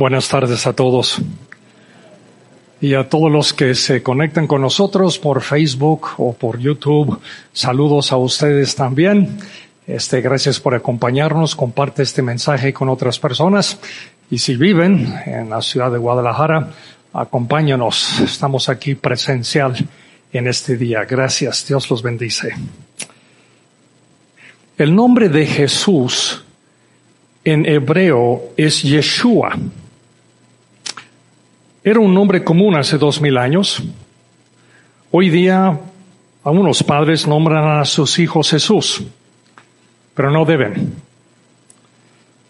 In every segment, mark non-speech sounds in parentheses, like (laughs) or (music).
Buenas tardes a todos. Y a todos los que se conectan con nosotros por Facebook o por YouTube, saludos a ustedes también. Este, gracias por acompañarnos. Comparte este mensaje con otras personas. Y si viven en la ciudad de Guadalajara, acompáñanos. Estamos aquí presencial en este día. Gracias. Dios los bendice. El nombre de Jesús en hebreo es Yeshua. Era un nombre común hace dos mil años. Hoy día, algunos padres nombran a sus hijos Jesús, pero no deben,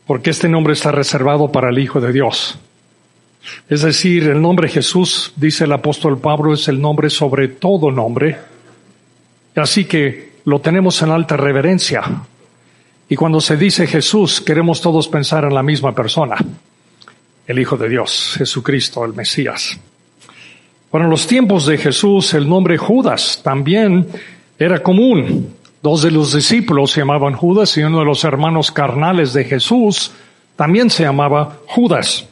porque este nombre está reservado para el Hijo de Dios. Es decir, el nombre Jesús, dice el apóstol Pablo, es el nombre sobre todo nombre, así que lo tenemos en alta reverencia. Y cuando se dice Jesús, queremos todos pensar en la misma persona el Hijo de Dios, Jesucristo, el Mesías. Bueno, en los tiempos de Jesús, el nombre Judas también era común. Dos de los discípulos se llamaban Judas y uno de los hermanos carnales de Jesús también se llamaba Judas.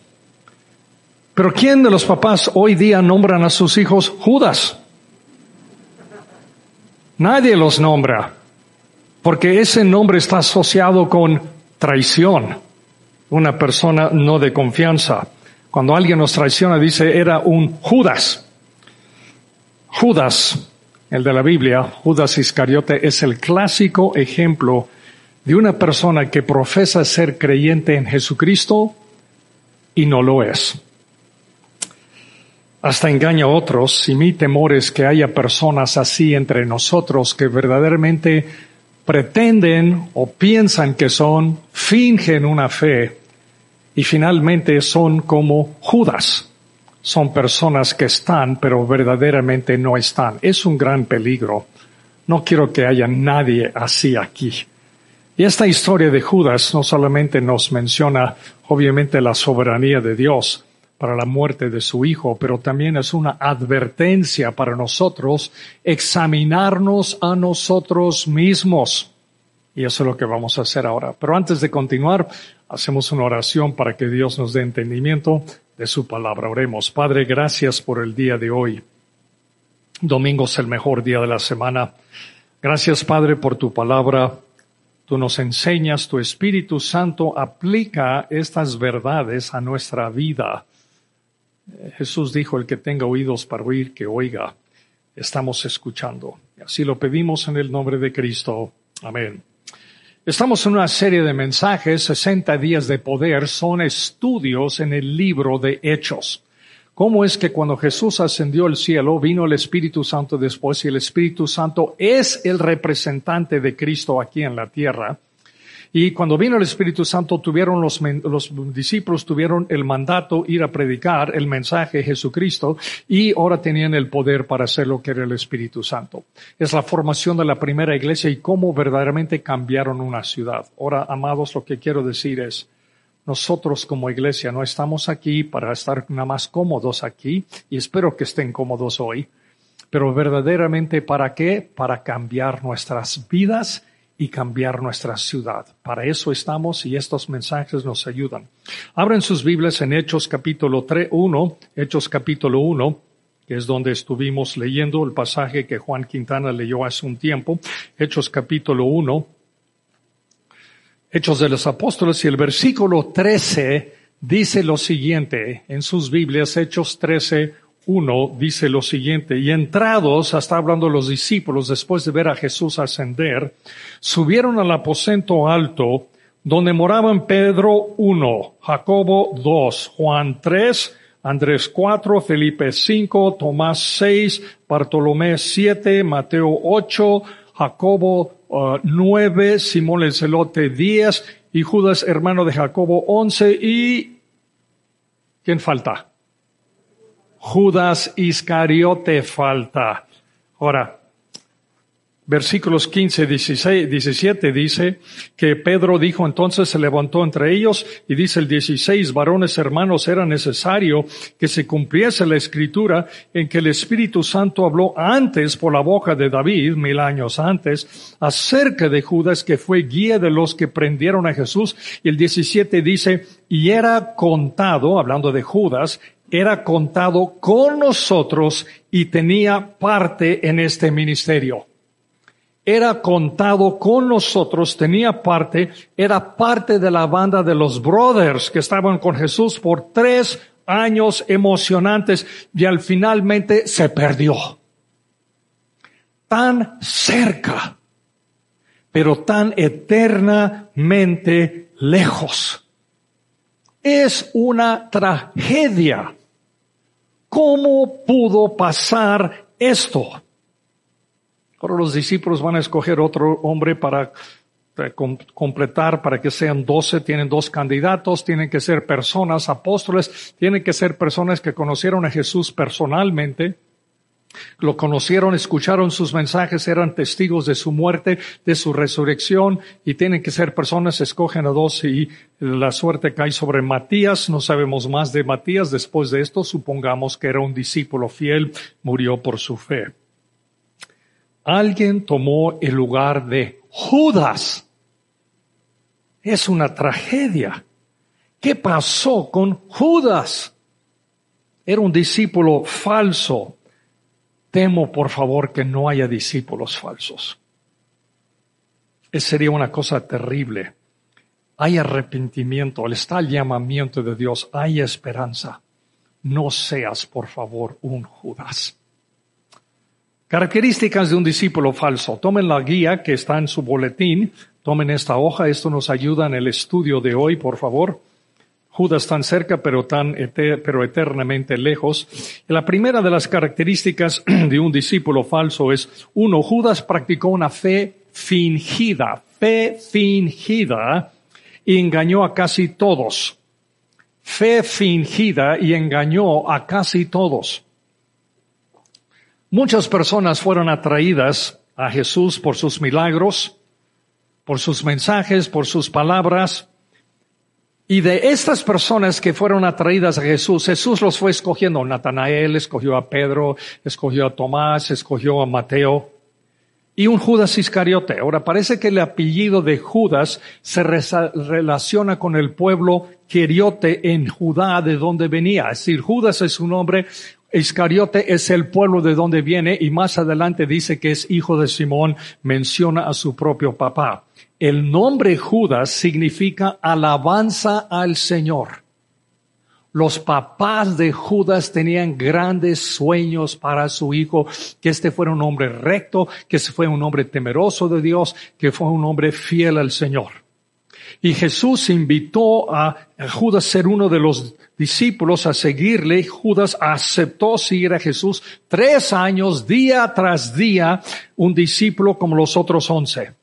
Pero ¿quién de los papás hoy día nombran a sus hijos Judas? Nadie los nombra, porque ese nombre está asociado con traición una persona no de confianza. Cuando alguien nos traiciona, dice, era un Judas. Judas, el de la Biblia, Judas Iscariote, es el clásico ejemplo de una persona que profesa ser creyente en Jesucristo y no lo es. Hasta engaña a otros y mi temor es que haya personas así entre nosotros que verdaderamente pretenden o piensan que son, fingen una fe y finalmente son como Judas. Son personas que están, pero verdaderamente no están. Es un gran peligro. No quiero que haya nadie así aquí. Y esta historia de Judas no solamente nos menciona, obviamente, la soberanía de Dios para la muerte de su hijo, pero también es una advertencia para nosotros examinarnos a nosotros mismos. Y eso es lo que vamos a hacer ahora. Pero antes de continuar, hacemos una oración para que Dios nos dé entendimiento de su palabra. Oremos. Padre, gracias por el día de hoy. Domingo es el mejor día de la semana. Gracias, Padre, por tu palabra. Tú nos enseñas, tu Espíritu Santo aplica estas verdades a nuestra vida. Jesús dijo, el que tenga oídos para oír, que oiga. Estamos escuchando. Así lo pedimos en el nombre de Cristo. Amén. Estamos en una serie de mensajes, 60 días de poder, son estudios en el libro de Hechos. ¿Cómo es que cuando Jesús ascendió al cielo, vino el Espíritu Santo después y el Espíritu Santo es el representante de Cristo aquí en la tierra? Y cuando vino el Espíritu Santo, tuvieron los, los discípulos tuvieron el mandato ir a predicar el mensaje de Jesucristo y ahora tenían el poder para hacer lo que era el Espíritu Santo. Es la formación de la primera iglesia y cómo verdaderamente cambiaron una ciudad. Ahora, amados, lo que quiero decir es, nosotros como iglesia no estamos aquí para estar nada más cómodos aquí y espero que estén cómodos hoy, pero verdaderamente para qué? Para cambiar nuestras vidas y cambiar nuestra ciudad. Para eso estamos y estos mensajes nos ayudan. Abren sus Biblias en Hechos capítulo 3, 1, Hechos capítulo 1, que es donde estuvimos leyendo el pasaje que Juan Quintana leyó hace un tiempo. Hechos capítulo 1, Hechos de los Apóstoles y el versículo 13 dice lo siguiente en sus Biblias, Hechos 13, 1 dice lo siguiente, y entrados, hasta hablando los discípulos, después de ver a Jesús ascender, subieron al aposento alto, donde moraban Pedro 1, Jacobo 2, Juan 3, Andrés 4, Felipe 5, Tomás 6, Bartolomé 7, Mateo 8, Jacobo uh, Simón el celote diez, y Judas hermano de Jacobo once, y ¿quién falta? Judas Iscariote falta. Ahora, versículos 15, 16, 17 dice que Pedro dijo entonces se levantó entre ellos y dice el 16, varones hermanos, era necesario que se cumpliese la escritura en que el Espíritu Santo habló antes por la boca de David, mil años antes, acerca de Judas que fue guía de los que prendieron a Jesús. Y el 17 dice, y era contado, hablando de Judas, era contado con nosotros y tenía parte en este ministerio era contado con nosotros, tenía parte, era parte de la banda de los brothers que estaban con Jesús por tres años emocionantes y al finalmente se perdió. Tan cerca, pero tan eternamente lejos. Es una tragedia. ¿Cómo pudo pasar esto? Ahora los discípulos van a escoger otro hombre para eh, completar, para que sean doce, tienen dos candidatos, tienen que ser personas, apóstoles, tienen que ser personas que conocieron a Jesús personalmente, lo conocieron, escucharon sus mensajes, eran testigos de su muerte, de su resurrección, y tienen que ser personas, escogen a dos y la suerte cae sobre Matías, no sabemos más de Matías, después de esto supongamos que era un discípulo fiel, murió por su fe alguien tomó el lugar de Judas. Es una tragedia. ¿Qué pasó con Judas? Era un discípulo falso. Temo, por favor, que no haya discípulos falsos. Esa sería una cosa terrible. Hay arrepentimiento, está el llamamiento de Dios, hay esperanza. No seas, por favor, un Judas. Características de un discípulo falso. Tomen la guía que está en su boletín. Tomen esta hoja. Esto nos ayuda en el estudio de hoy, por favor. Judas tan cerca, pero tan pero eternamente lejos. la primera de las características (clears throat) de un discípulo falso es, uno, Judas practicó una fe fingida, fe fingida, y engañó a casi todos. Fe fingida y engañó a casi todos. Muchas personas fueron atraídas a Jesús por sus milagros, por sus mensajes, por sus palabras. Y de estas personas que fueron atraídas a Jesús, Jesús los fue escogiendo. Natanael escogió a Pedro, escogió a Tomás, escogió a Mateo y un Judas Iscariote. Ahora parece que el apellido de Judas se relaciona con el pueblo Queriote en Judá, de donde venía. Es decir, Judas es un hombre Iscariote es el pueblo de donde viene y más adelante dice que es hijo de Simón, menciona a su propio papá. El nombre Judas significa alabanza al Señor. Los papás de Judas tenían grandes sueños para su hijo, que este fuera un hombre recto, que fue un hombre temeroso de Dios, que fue un hombre fiel al Señor. Y Jesús invitó a Judas a ser uno de los discípulos a seguirle. Judas aceptó seguir a Jesús tres años, día tras día, un discípulo como los otros once.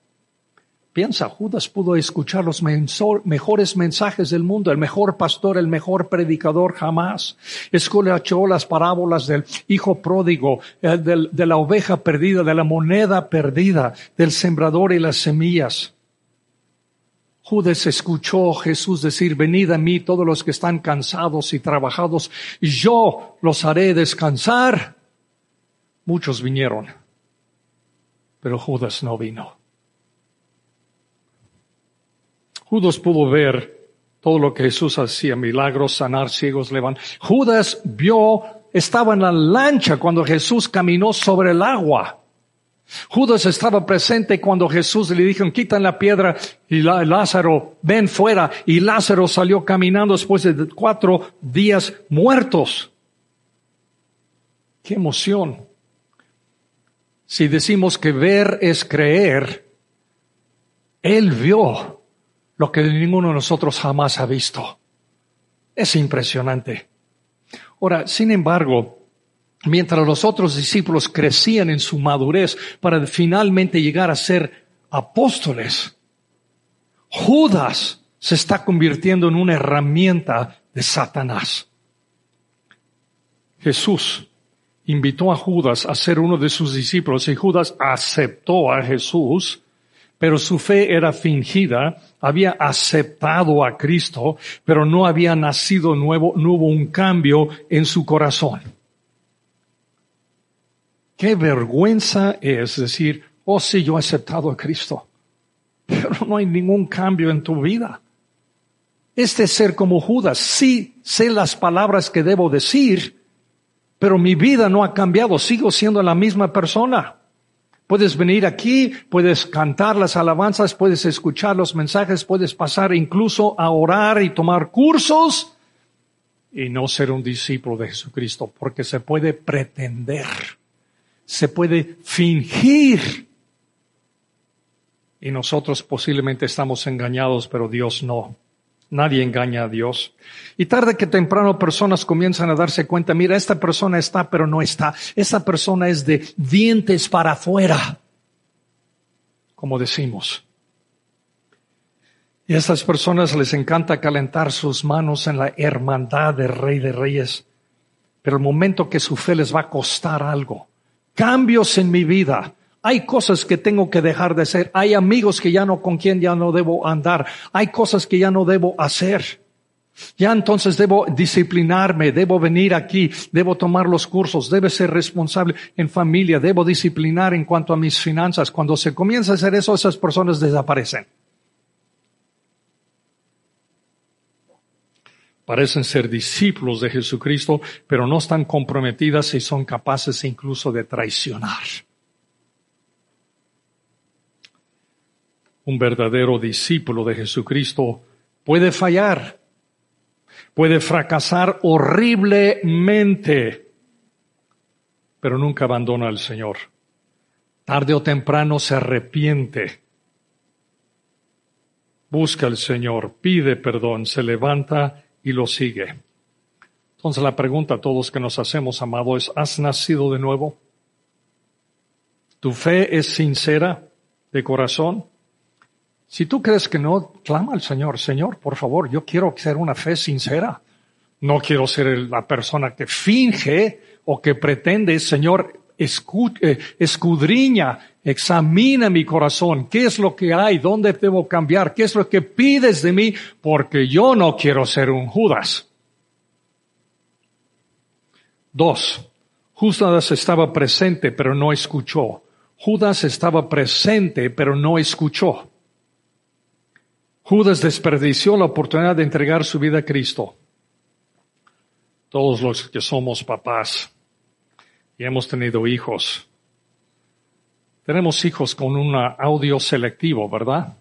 Piensa, Judas pudo escuchar los mejores mensajes del mundo, el mejor pastor, el mejor predicador jamás. Escuchó las parábolas del hijo pródigo, eh, de la oveja perdida, de la moneda perdida, del sembrador y las semillas. Judas escuchó Jesús decir, venid a mí todos los que están cansados y trabajados, yo los haré descansar. Muchos vinieron, pero Judas no vino. Judas pudo ver todo lo que Jesús hacía, milagros, sanar ciegos, levantar. Judas vio, estaba en la lancha cuando Jesús caminó sobre el agua. Judas estaba presente cuando Jesús le dijo, quitan la piedra y Lázaro, ven fuera. Y Lázaro salió caminando después de cuatro días muertos. Qué emoción. Si decimos que ver es creer, Él vio lo que ninguno de nosotros jamás ha visto. Es impresionante. Ahora, sin embargo, mientras los otros discípulos crecían en su madurez para finalmente llegar a ser apóstoles, Judas se está convirtiendo en una herramienta de Satanás. Jesús invitó a Judas a ser uno de sus discípulos y Judas aceptó a Jesús, pero su fe era fingida, había aceptado a Cristo, pero no había nacido nuevo, no hubo un cambio en su corazón. Qué vergüenza es decir, oh sí, yo he aceptado a Cristo, pero no hay ningún cambio en tu vida. Este ser como Judas, sí sé las palabras que debo decir, pero mi vida no ha cambiado, sigo siendo la misma persona. Puedes venir aquí, puedes cantar las alabanzas, puedes escuchar los mensajes, puedes pasar incluso a orar y tomar cursos y no ser un discípulo de Jesucristo, porque se puede pretender, se puede fingir. Y nosotros posiblemente estamos engañados, pero Dios no. Nadie engaña a Dios. Y tarde que temprano personas comienzan a darse cuenta, mira, esta persona está, pero no está. Esa persona es de dientes para afuera, como decimos. Y a estas personas les encanta calentar sus manos en la hermandad del Rey de Reyes. Pero el momento que su fe les va a costar algo, cambios en mi vida, hay cosas que tengo que dejar de hacer. Hay amigos que ya no, con quien ya no debo andar. Hay cosas que ya no debo hacer. Ya entonces debo disciplinarme, debo venir aquí, debo tomar los cursos, debo ser responsable en familia, debo disciplinar en cuanto a mis finanzas. Cuando se comienza a hacer eso, esas personas desaparecen. Parecen ser discípulos de Jesucristo, pero no están comprometidas y son capaces incluso de traicionar. Un verdadero discípulo de Jesucristo puede fallar, puede fracasar horriblemente, pero nunca abandona al Señor. Tarde o temprano se arrepiente, busca al Señor, pide perdón, se levanta y lo sigue. Entonces la pregunta a todos que nos hacemos, amado, es, ¿has nacido de nuevo? ¿Tu fe es sincera de corazón? Si tú crees que no, clama al Señor, Señor, por favor, yo quiero ser una fe sincera. No quiero ser la persona que finge o que pretende, Señor, eh, escudriña, examina mi corazón, qué es lo que hay, dónde debo cambiar, qué es lo que pides de mí, porque yo no quiero ser un Judas. Dos, Judas estaba presente pero no escuchó. Judas estaba presente pero no escuchó. Judas desperdició la oportunidad de entregar su vida a Cristo. Todos los que somos papás y hemos tenido hijos, tenemos hijos con un audio selectivo, ¿verdad?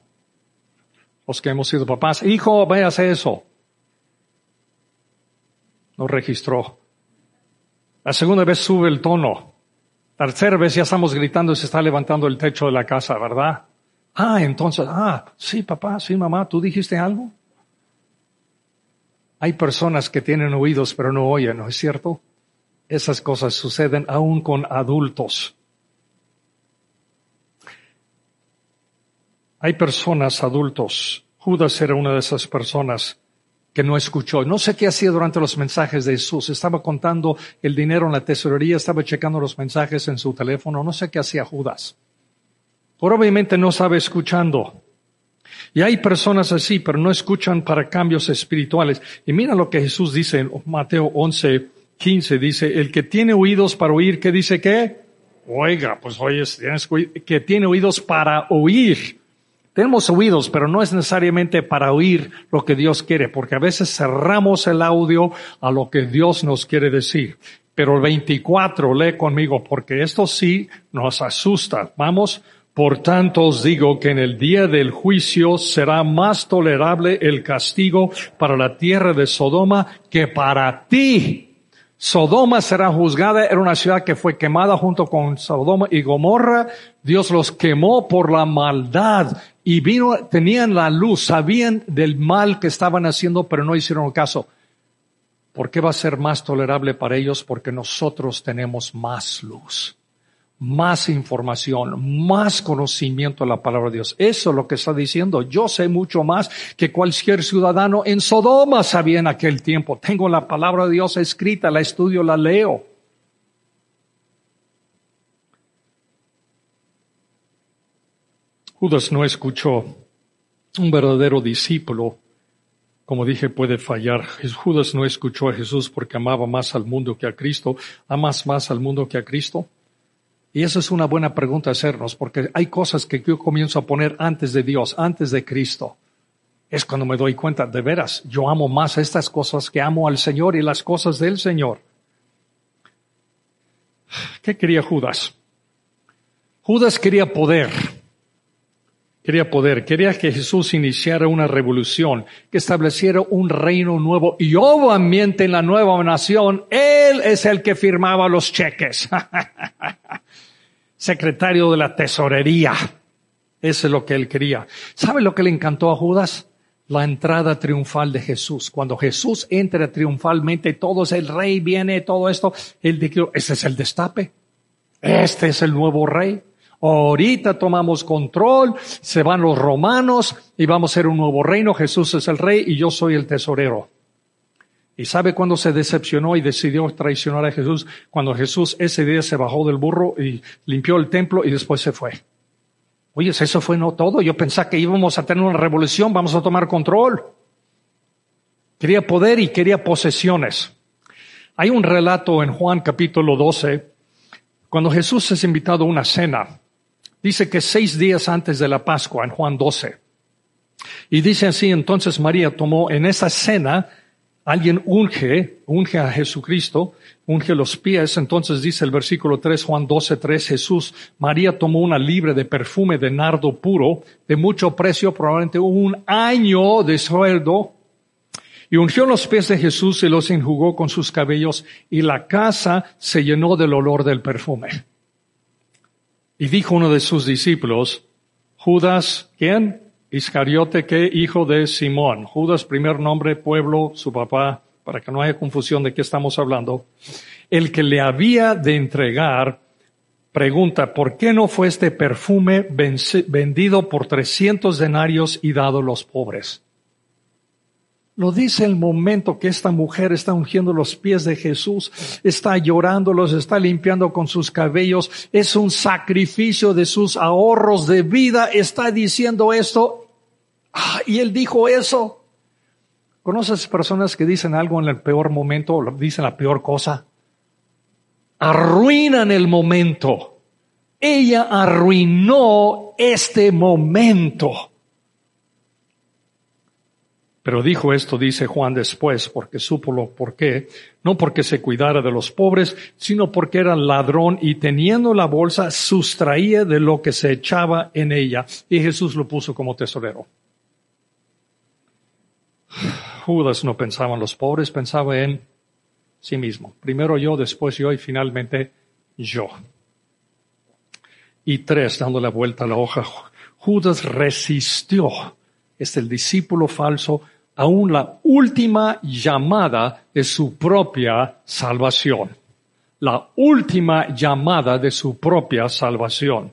Los que hemos sido papás, hijo, veas eso. No registró. La segunda vez sube el tono. La tercera vez ya estamos gritando y se está levantando el techo de la casa, ¿verdad? Ah, entonces, ah, sí, papá, sí, mamá, ¿tú dijiste algo? Hay personas que tienen oídos pero no oyen, ¿no es cierto? Esas cosas suceden aún con adultos. Hay personas adultos. Judas era una de esas personas que no escuchó. No sé qué hacía durante los mensajes de Jesús. Estaba contando el dinero en la tesorería, estaba checando los mensajes en su teléfono. No sé qué hacía Judas obviamente no sabe escuchando. Y hay personas así, pero no escuchan para cambios espirituales. Y mira lo que Jesús dice en Mateo 11, 15, dice, el que tiene oídos para oír, ¿qué dice qué? Oiga, pues oye, tienes que tiene oídos para oír. Tenemos oídos, pero no es necesariamente para oír lo que Dios quiere, porque a veces cerramos el audio a lo que Dios nos quiere decir. Pero el 24, lee conmigo, porque esto sí nos asusta. Vamos, por tanto os digo que en el día del juicio será más tolerable el castigo para la tierra de Sodoma que para ti. Sodoma será juzgada, era una ciudad que fue quemada junto con Sodoma y Gomorra. Dios los quemó por la maldad y vino, tenían la luz, sabían del mal que estaban haciendo, pero no hicieron caso. ¿Por qué va a ser más tolerable para ellos? Porque nosotros tenemos más luz, más información, más conocimiento de la palabra de Dios. Eso es lo que está diciendo. Yo sé mucho más que cualquier ciudadano en Sodoma sabía en aquel tiempo. Tengo la palabra de Dios escrita, la estudio, la leo. Judas no escuchó. Un verdadero discípulo como dije, puede fallar. Judas no escuchó a Jesús porque amaba más al mundo que a Cristo. ¿Amas más al mundo que a Cristo? Y esa es una buena pregunta hacernos, porque hay cosas que yo comienzo a poner antes de Dios, antes de Cristo. Es cuando me doy cuenta, de veras, yo amo más estas cosas que amo al Señor y las cosas del Señor. ¿Qué quería Judas? Judas quería poder. Quería poder, quería que Jesús iniciara una revolución, que estableciera un reino nuevo y obviamente en la nueva nación, Él es el que firmaba los cheques. (laughs) Secretario de la tesorería. Eso es lo que Él quería. ¿Sabe lo que le encantó a Judas? La entrada triunfal de Jesús. Cuando Jesús entra triunfalmente, todo es el rey, viene todo esto, Él dijo, este es el destape. Este es el nuevo rey. Ahorita tomamos control, se van los romanos y vamos a ser un nuevo reino. Jesús es el rey y yo soy el tesorero. ¿Y sabe cuándo se decepcionó y decidió traicionar a Jesús? Cuando Jesús ese día se bajó del burro y limpió el templo y después se fue. Oye, eso fue no todo. Yo pensaba que íbamos a tener una revolución, vamos a tomar control. Quería poder y quería posesiones. Hay un relato en Juan capítulo 12, cuando Jesús es invitado a una cena Dice que seis días antes de la Pascua, en Juan 12. Y dice así, entonces María tomó en esa cena, alguien unge, unge a Jesucristo, unge los pies. Entonces dice el versículo 3, Juan 12, 3, Jesús, María tomó una libre de perfume de nardo puro, de mucho precio, probablemente un año de sueldo, y ungió los pies de Jesús y los enjugó con sus cabellos, y la casa se llenó del olor del perfume. Y dijo uno de sus discípulos, Judas, ¿quién? Iscariote, ¿qué? Hijo de Simón. Judas, primer nombre, pueblo, su papá, para que no haya confusión de qué estamos hablando. El que le había de entregar, pregunta, ¿por qué no fue este perfume vendido por trescientos denarios y dado a los pobres? Lo dice el momento que esta mujer está ungiendo los pies de Jesús, está llorando, los está limpiando con sus cabellos, es un sacrificio de sus ahorros de vida, está diciendo esto, ah, y él dijo eso. ¿Conoces personas que dicen algo en el peor momento, dicen la peor cosa? Arruinan el momento. Ella arruinó este momento. Pero dijo esto, dice Juan después, porque supo lo por qué, no porque se cuidara de los pobres, sino porque era ladrón y teniendo la bolsa sustraía de lo que se echaba en ella. Y Jesús lo puso como tesorero. Judas no pensaba en los pobres, pensaba en sí mismo. Primero yo, después yo y finalmente yo. Y tres, dando la vuelta a la hoja, Judas resistió. Es el discípulo falso aún la última llamada de su propia salvación. La última llamada de su propia salvación.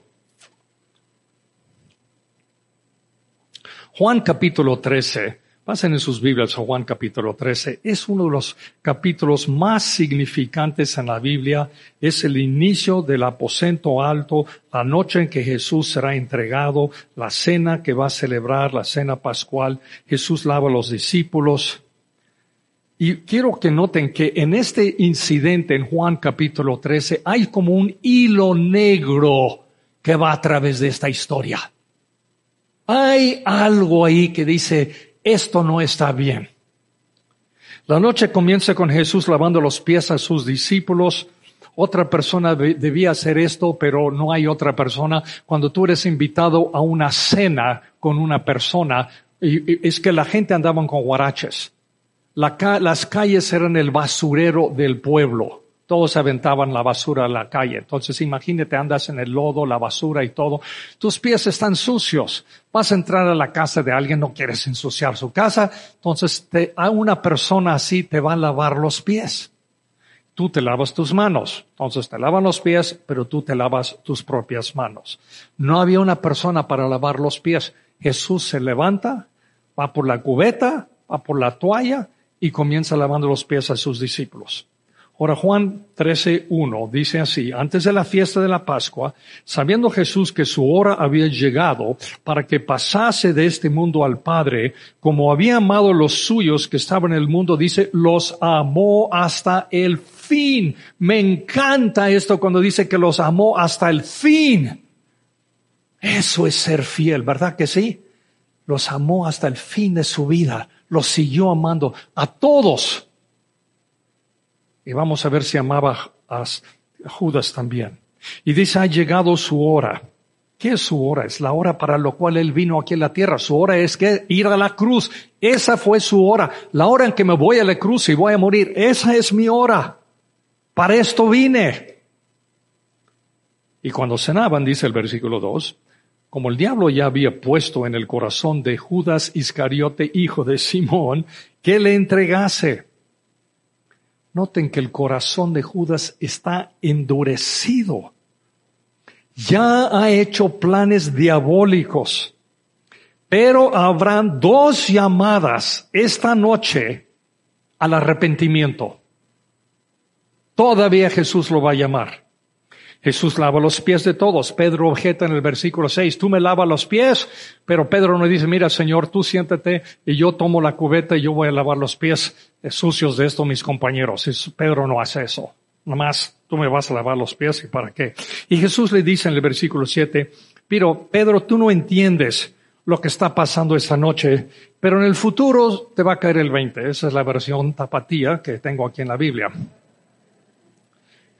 Juan capítulo 13 Pasen en sus Biblias a Juan capítulo 13. Es uno de los capítulos más significantes en la Biblia. Es el inicio del aposento alto, la noche en que Jesús será entregado, la cena que va a celebrar, la cena pascual. Jesús lava a los discípulos. Y quiero que noten que en este incidente en Juan capítulo 13 hay como un hilo negro que va a través de esta historia. Hay algo ahí que dice, esto no está bien. La noche comienza con Jesús lavando los pies a sus discípulos. Otra persona debía hacer esto, pero no hay otra persona. Cuando tú eres invitado a una cena con una persona, es que la gente andaba con guaraches. las calles eran el basurero del pueblo todos aventaban la basura a la calle. Entonces imagínate, andas en el lodo, la basura y todo. Tus pies están sucios. Vas a entrar a la casa de alguien, no quieres ensuciar su casa. Entonces a una persona así te va a lavar los pies. Tú te lavas tus manos. Entonces te lavan los pies, pero tú te lavas tus propias manos. No había una persona para lavar los pies. Jesús se levanta, va por la cubeta, va por la toalla y comienza lavando los pies a sus discípulos. Ahora Juan 13.1 dice así, antes de la fiesta de la Pascua, sabiendo Jesús que su hora había llegado para que pasase de este mundo al Padre, como había amado los suyos que estaban en el mundo, dice, los amó hasta el fin. Me encanta esto cuando dice que los amó hasta el fin. Eso es ser fiel, ¿verdad que sí? Los amó hasta el fin de su vida, los siguió amando a todos y vamos a ver si amaba a Judas también. Y dice, ha llegado su hora. ¿Qué es su hora? Es la hora para lo cual él vino aquí en la tierra. Su hora es que ir a la cruz. Esa fue su hora. La hora en que me voy a la cruz y voy a morir. Esa es mi hora. Para esto vine. Y cuando cenaban, dice el versículo 2, como el diablo ya había puesto en el corazón de Judas Iscariote, hijo de Simón, que le entregase. Noten que el corazón de Judas está endurecido. Ya ha hecho planes diabólicos. Pero habrán dos llamadas esta noche al arrepentimiento. Todavía Jesús lo va a llamar. Jesús lava los pies de todos. Pedro objeta en el versículo 6, tú me lavas los pies, pero Pedro no dice, mira Señor, tú siéntate y yo tomo la cubeta y yo voy a lavar los pies sucios de esto mis compañeros. Pedro no hace eso. Nada más tú me vas a lavar los pies y para qué. Y Jesús le dice en el versículo 7, pero Pedro, tú no entiendes lo que está pasando esta noche, pero en el futuro te va a caer el 20. Esa es la versión tapatía que tengo aquí en la Biblia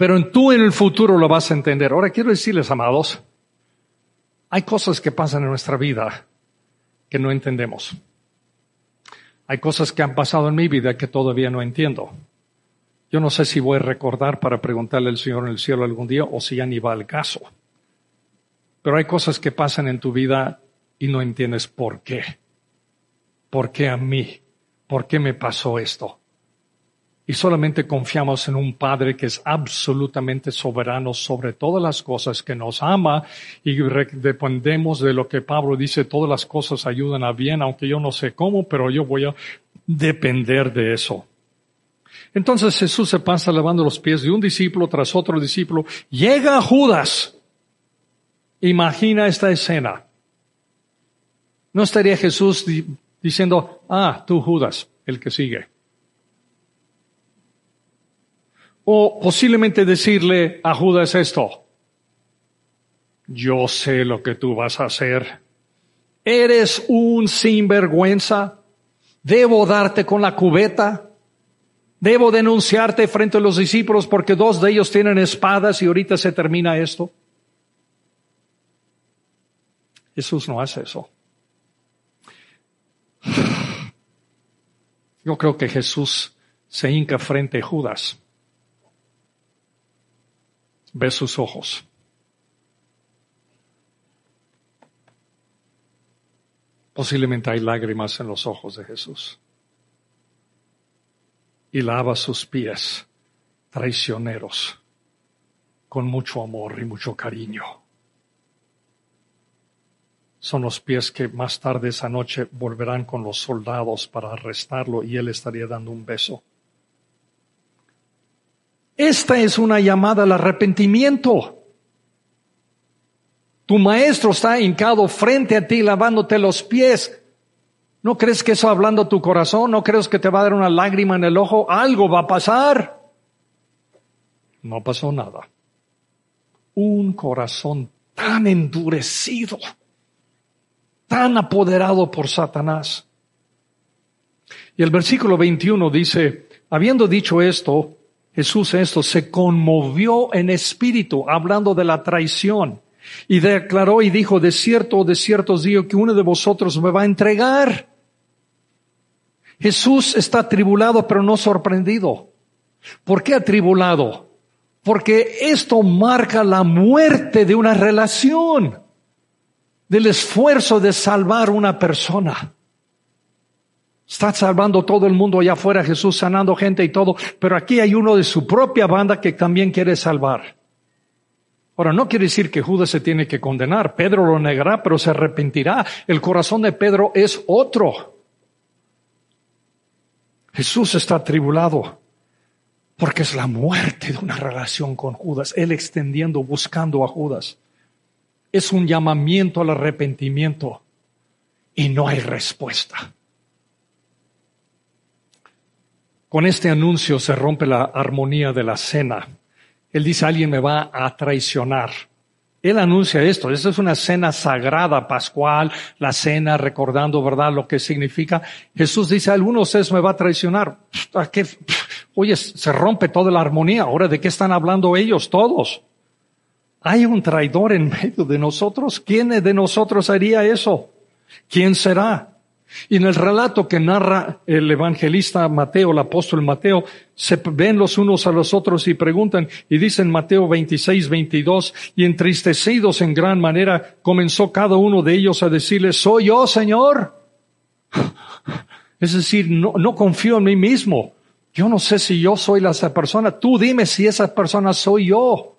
pero tú en el futuro lo vas a entender. Ahora quiero decirles, amados, hay cosas que pasan en nuestra vida que no entendemos. Hay cosas que han pasado en mi vida que todavía no entiendo. Yo no sé si voy a recordar para preguntarle al Señor en el cielo algún día o si ya ni va al caso. Pero hay cosas que pasan en tu vida y no entiendes por qué. ¿Por qué a mí? ¿Por qué me pasó esto? Y solamente confiamos en un Padre que es absolutamente soberano sobre todas las cosas, que nos ama y dependemos de lo que Pablo dice, todas las cosas ayudan a bien, aunque yo no sé cómo, pero yo voy a depender de eso. Entonces Jesús se pasa lavando los pies de un discípulo tras otro discípulo. Llega Judas. Imagina esta escena. No estaría Jesús diciendo, ah, tú Judas, el que sigue. O posiblemente decirle a Judas esto, yo sé lo que tú vas a hacer. Eres un sinvergüenza. Debo darte con la cubeta. Debo denunciarte frente a los discípulos porque dos de ellos tienen espadas y ahorita se termina esto. Jesús no hace eso. Yo creo que Jesús se hinca frente a Judas ve sus ojos. Posiblemente hay lágrimas en los ojos de Jesús. Y lava sus pies traicioneros con mucho amor y mucho cariño. Son los pies que más tarde esa noche volverán con los soldados para arrestarlo y él estaría dando un beso. Esta es una llamada al arrepentimiento. Tu maestro está hincado frente a ti lavándote los pies. ¿No crees que eso hablando tu corazón? ¿No crees que te va a dar una lágrima en el ojo? Algo va a pasar. No pasó nada. Un corazón tan endurecido, tan apoderado por Satanás. Y el versículo 21 dice, habiendo dicho esto, Jesús esto se conmovió en espíritu, hablando de la traición, y declaró y dijo, de cierto, de cierto os que uno de vosotros me va a entregar. Jesús está atribulado pero no sorprendido. ¿Por qué atribulado? Porque esto marca la muerte de una relación, del esfuerzo de salvar una persona. Está salvando todo el mundo allá afuera, Jesús sanando gente y todo, pero aquí hay uno de su propia banda que también quiere salvar. Ahora, no quiere decir que Judas se tiene que condenar. Pedro lo negará, pero se arrepentirá. El corazón de Pedro es otro. Jesús está atribulado porque es la muerte de una relación con Judas. Él extendiendo, buscando a Judas. Es un llamamiento al arrepentimiento y no hay respuesta. Con este anuncio se rompe la armonía de la cena. Él dice, alguien me va a traicionar. Él anuncia esto. Esta es una cena sagrada, pascual, la cena recordando, ¿verdad?, lo que significa. Jesús dice, alguno de me va a traicionar. ¿A qué? Oye, se rompe toda la armonía. Ahora, ¿de qué están hablando ellos todos? Hay un traidor en medio de nosotros. ¿Quién de nosotros haría eso? ¿Quién será? Y en el relato que narra el evangelista Mateo, el apóstol Mateo, se ven los unos a los otros y preguntan, y dicen Mateo 26, 22, y entristecidos en gran manera, comenzó cada uno de ellos a decirle, soy yo, Señor. Es decir, no, confío en mí mismo. Yo no sé si yo soy la esa persona. Tú dime si esa persona soy yo.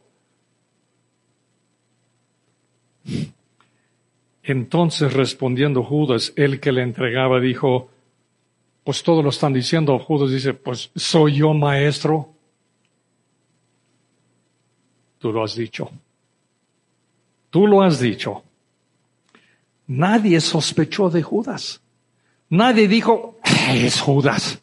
Entonces respondiendo Judas, el que le entregaba, dijo, pues todos lo están diciendo. Judas dice, pues soy yo maestro. Tú lo has dicho. Tú lo has dicho. Nadie sospechó de Judas. Nadie dijo, es Judas.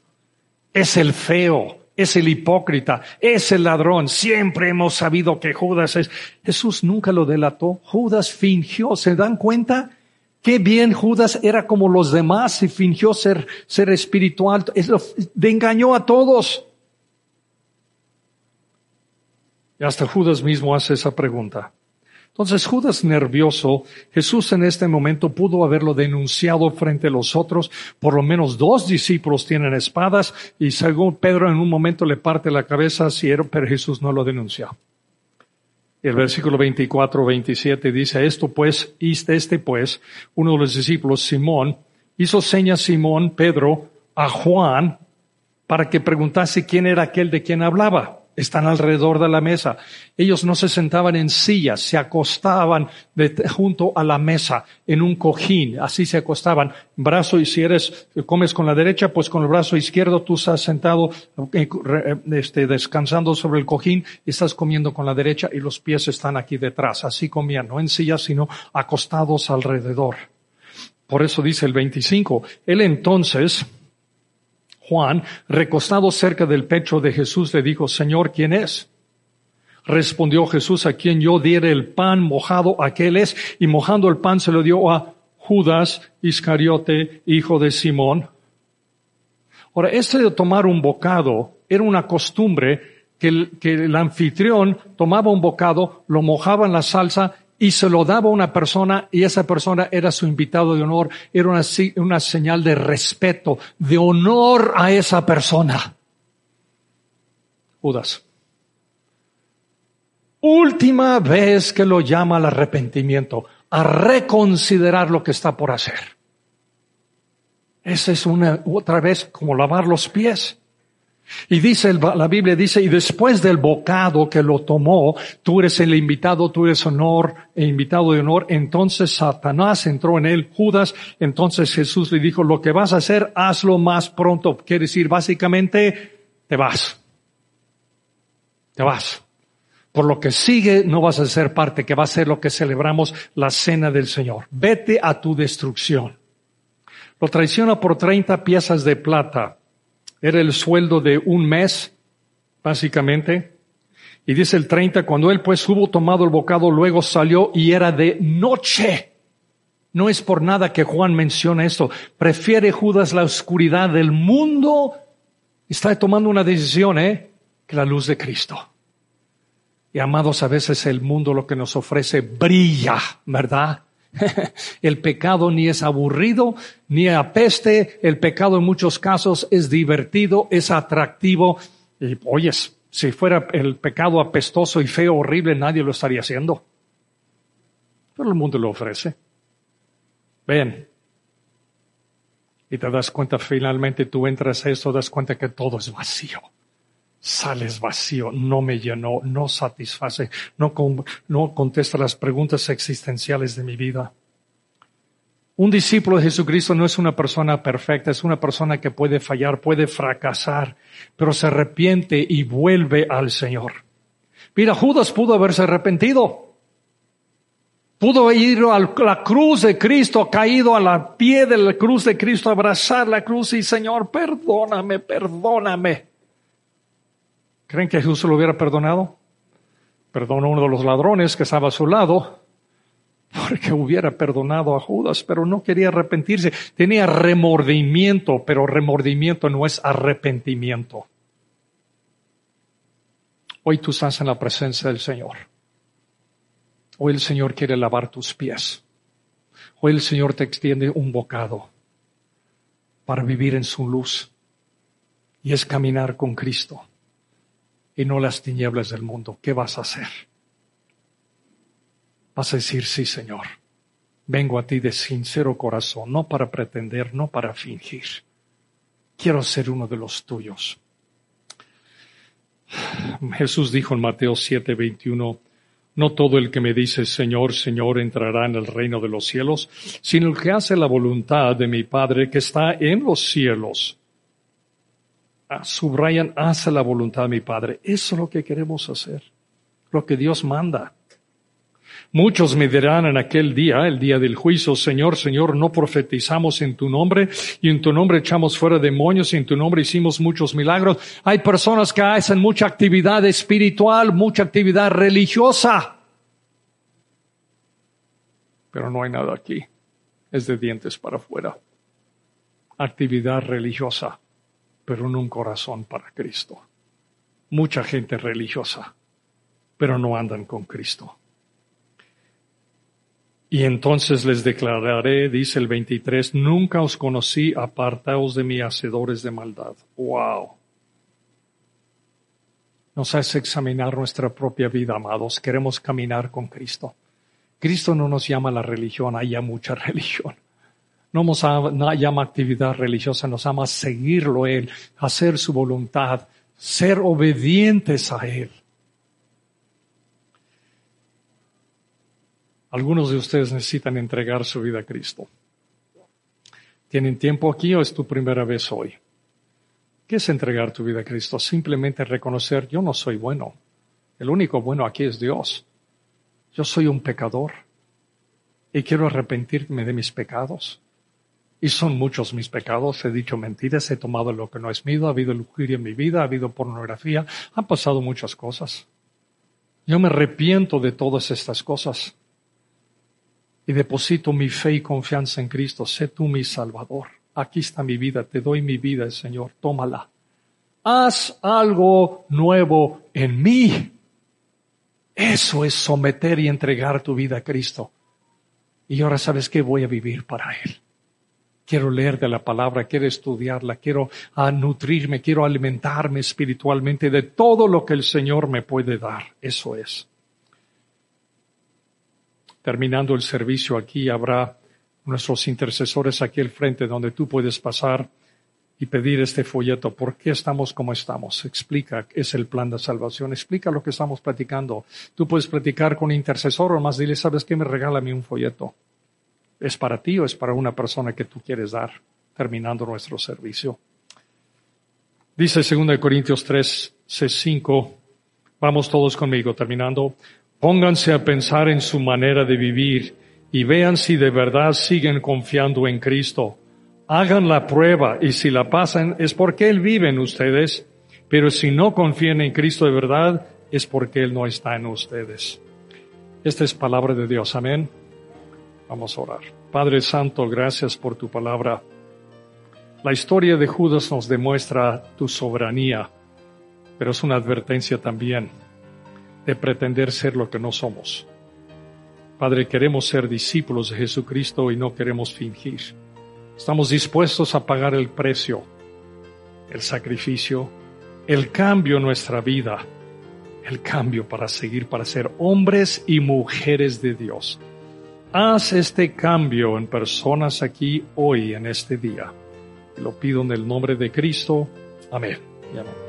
Es el feo es el hipócrita, es el ladrón. Siempre hemos sabido que Judas es. Jesús nunca lo delató. Judas fingió. ¿Se dan cuenta? Qué bien Judas era como los demás y fingió ser, ser espiritual. engañó a todos. Y hasta Judas mismo hace esa pregunta. Entonces Judas nervioso, Jesús en este momento pudo haberlo denunciado frente a los otros. Por lo menos dos discípulos tienen espadas y según Pedro en un momento le parte la cabeza, pero Jesús no lo denunció. El versículo 24, 27 dice, esto pues, este pues, uno de los discípulos, Simón, hizo señas Simón, Pedro, a Juan, para que preguntase quién era aquel de quien hablaba están alrededor de la mesa. Ellos no se sentaban en sillas, se acostaban junto a la mesa en un cojín, así se acostaban. Brazo y si eres, comes con la derecha, pues con el brazo izquierdo tú estás sentado, eh, eh, este, descansando sobre el cojín y estás comiendo con la derecha y los pies están aquí detrás. Así comían, no en sillas, sino acostados alrededor. Por eso dice el 25, él entonces, Juan, recostado cerca del pecho de Jesús, le dijo, Señor, ¿quién es? Respondió Jesús, a quien yo diere el pan mojado, aquel es, y mojando el pan se lo dio a Judas Iscariote, hijo de Simón. Ahora, este de tomar un bocado era una costumbre que el, que el anfitrión tomaba un bocado, lo mojaba en la salsa y se lo daba a una persona y esa persona era su invitado de honor, era una, una señal de respeto, de honor a esa persona. Judas. Última vez que lo llama al arrepentimiento, a reconsiderar lo que está por hacer. Esa es una, otra vez como lavar los pies. Y dice, la Biblia dice, y después del bocado que lo tomó, tú eres el invitado, tú eres honor e invitado de honor. Entonces Satanás entró en él, Judas. Entonces Jesús le dijo, lo que vas a hacer, hazlo más pronto. Quiere decir, básicamente, te vas. Te vas. Por lo que sigue, no vas a ser parte, que va a ser lo que celebramos la cena del Señor. Vete a tu destrucción. Lo traiciona por 30 piezas de plata era el sueldo de un mes, básicamente. Y dice el 30, cuando él pues hubo tomado el bocado, luego salió y era de noche. No es por nada que Juan menciona esto. Prefiere Judas la oscuridad del mundo. Está tomando una decisión, ¿eh? Que la luz de Cristo. Y amados, a veces el mundo lo que nos ofrece brilla, ¿verdad? (laughs) El pecado ni es aburrido, ni apeste. El pecado en muchos casos es divertido, es atractivo. Y oyes, Si fuera el pecado apestoso y feo, horrible, nadie lo estaría haciendo. Pero el mundo lo ofrece. Ven. Y te das cuenta, finalmente tú entras a esto, das cuenta que todo es vacío. Sales vacío, no me llenó, no satisface, no, no contesta las preguntas existenciales de mi vida. Un discípulo de Jesucristo no es una persona perfecta, es una persona que puede fallar, puede fracasar, pero se arrepiente y vuelve al Señor. Mira, Judas pudo haberse arrepentido. Pudo ir a la cruz de Cristo, caído a la pie de la cruz de Cristo, abrazar la cruz y Señor, perdóname, perdóname. ¿Creen que Jesús lo hubiera perdonado? Perdonó a uno de los ladrones que estaba a su lado, porque hubiera perdonado a Judas, pero no quería arrepentirse. Tenía remordimiento, pero remordimiento no es arrepentimiento. Hoy tú estás en la presencia del Señor. Hoy el Señor quiere lavar tus pies. Hoy el Señor te extiende un bocado para vivir en su luz. Y es caminar con Cristo y no las tinieblas del mundo. ¿Qué vas a hacer? Vas a decir, sí, Señor. Vengo a ti de sincero corazón, no para pretender, no para fingir. Quiero ser uno de los tuyos. Jesús dijo en Mateo 7, 21, no todo el que me dice Señor, Señor entrará en el reino de los cielos, sino el que hace la voluntad de mi Padre que está en los cielos. Ah, subrayan, hace la voluntad de mi Padre. Eso es lo que queremos hacer, lo que Dios manda. Muchos me dirán en aquel día, el día del juicio, Señor, Señor, no profetizamos en tu nombre y en tu nombre echamos fuera demonios y en tu nombre hicimos muchos milagros. Hay personas que hacen mucha actividad espiritual, mucha actividad religiosa, pero no hay nada aquí. Es de dientes para afuera. Actividad religiosa, pero en un corazón para Cristo. Mucha gente religiosa, pero no andan con Cristo. Y entonces les declararé, dice el 23, nunca os conocí, apartaos de mí, hacedores de maldad. Wow. Nos hace examinar nuestra propia vida, amados. Queremos caminar con Cristo. Cristo no nos llama a la religión, hay mucha (laughs) religión. No nos llama actividad religiosa, nos llama seguirlo Él, hacer su voluntad, ser obedientes a Él. Algunos de ustedes necesitan entregar su vida a Cristo. ¿Tienen tiempo aquí o es tu primera vez hoy? ¿Qué es entregar tu vida a Cristo? Simplemente reconocer, yo no soy bueno. El único bueno aquí es Dios. Yo soy un pecador y quiero arrepentirme de mis pecados. Y son muchos mis pecados. He dicho mentiras, he tomado lo que no es mío, ha habido lujuria en mi vida, ha habido pornografía, han pasado muchas cosas. Yo me arrepiento de todas estas cosas y deposito mi fe y confianza en Cristo. Sé tú mi Salvador. Aquí está mi vida, te doy mi vida, Señor, tómala. Haz algo nuevo en mí. Eso es someter y entregar tu vida a Cristo. Y ahora sabes que voy a vivir para Él. Quiero leer de la palabra, quiero estudiarla, quiero ah, nutrirme, quiero alimentarme espiritualmente de todo lo que el Señor me puede dar. Eso es terminando el servicio aquí habrá nuestros intercesores aquí al frente donde tú puedes pasar y pedir este folleto. ¿Por qué estamos como estamos? Explica, es el plan de salvación. Explica lo que estamos platicando. Tú puedes platicar con intercesor o más dile, ¿sabes qué? Me regálame un folleto. ¿Es para ti o es para una persona que tú quieres dar? Terminando nuestro servicio. Dice 2 Corintios 3, 5. Vamos todos conmigo, terminando. Pónganse a pensar en su manera de vivir y vean si de verdad siguen confiando en Cristo. Hagan la prueba y si la pasan es porque Él vive en ustedes, pero si no confían en Cristo de verdad es porque Él no está en ustedes. Esta es palabra de Dios, amén. Vamos a orar. Padre Santo, gracias por tu palabra. La historia de Judas nos demuestra tu soberanía, pero es una advertencia también de pretender ser lo que no somos. Padre, queremos ser discípulos de Jesucristo y no queremos fingir. Estamos dispuestos a pagar el precio, el sacrificio, el cambio en nuestra vida, el cambio para seguir, para ser hombres y mujeres de Dios. Haz este cambio en personas aquí hoy, en este día. Lo pido en el nombre de Cristo. Amén. Amén.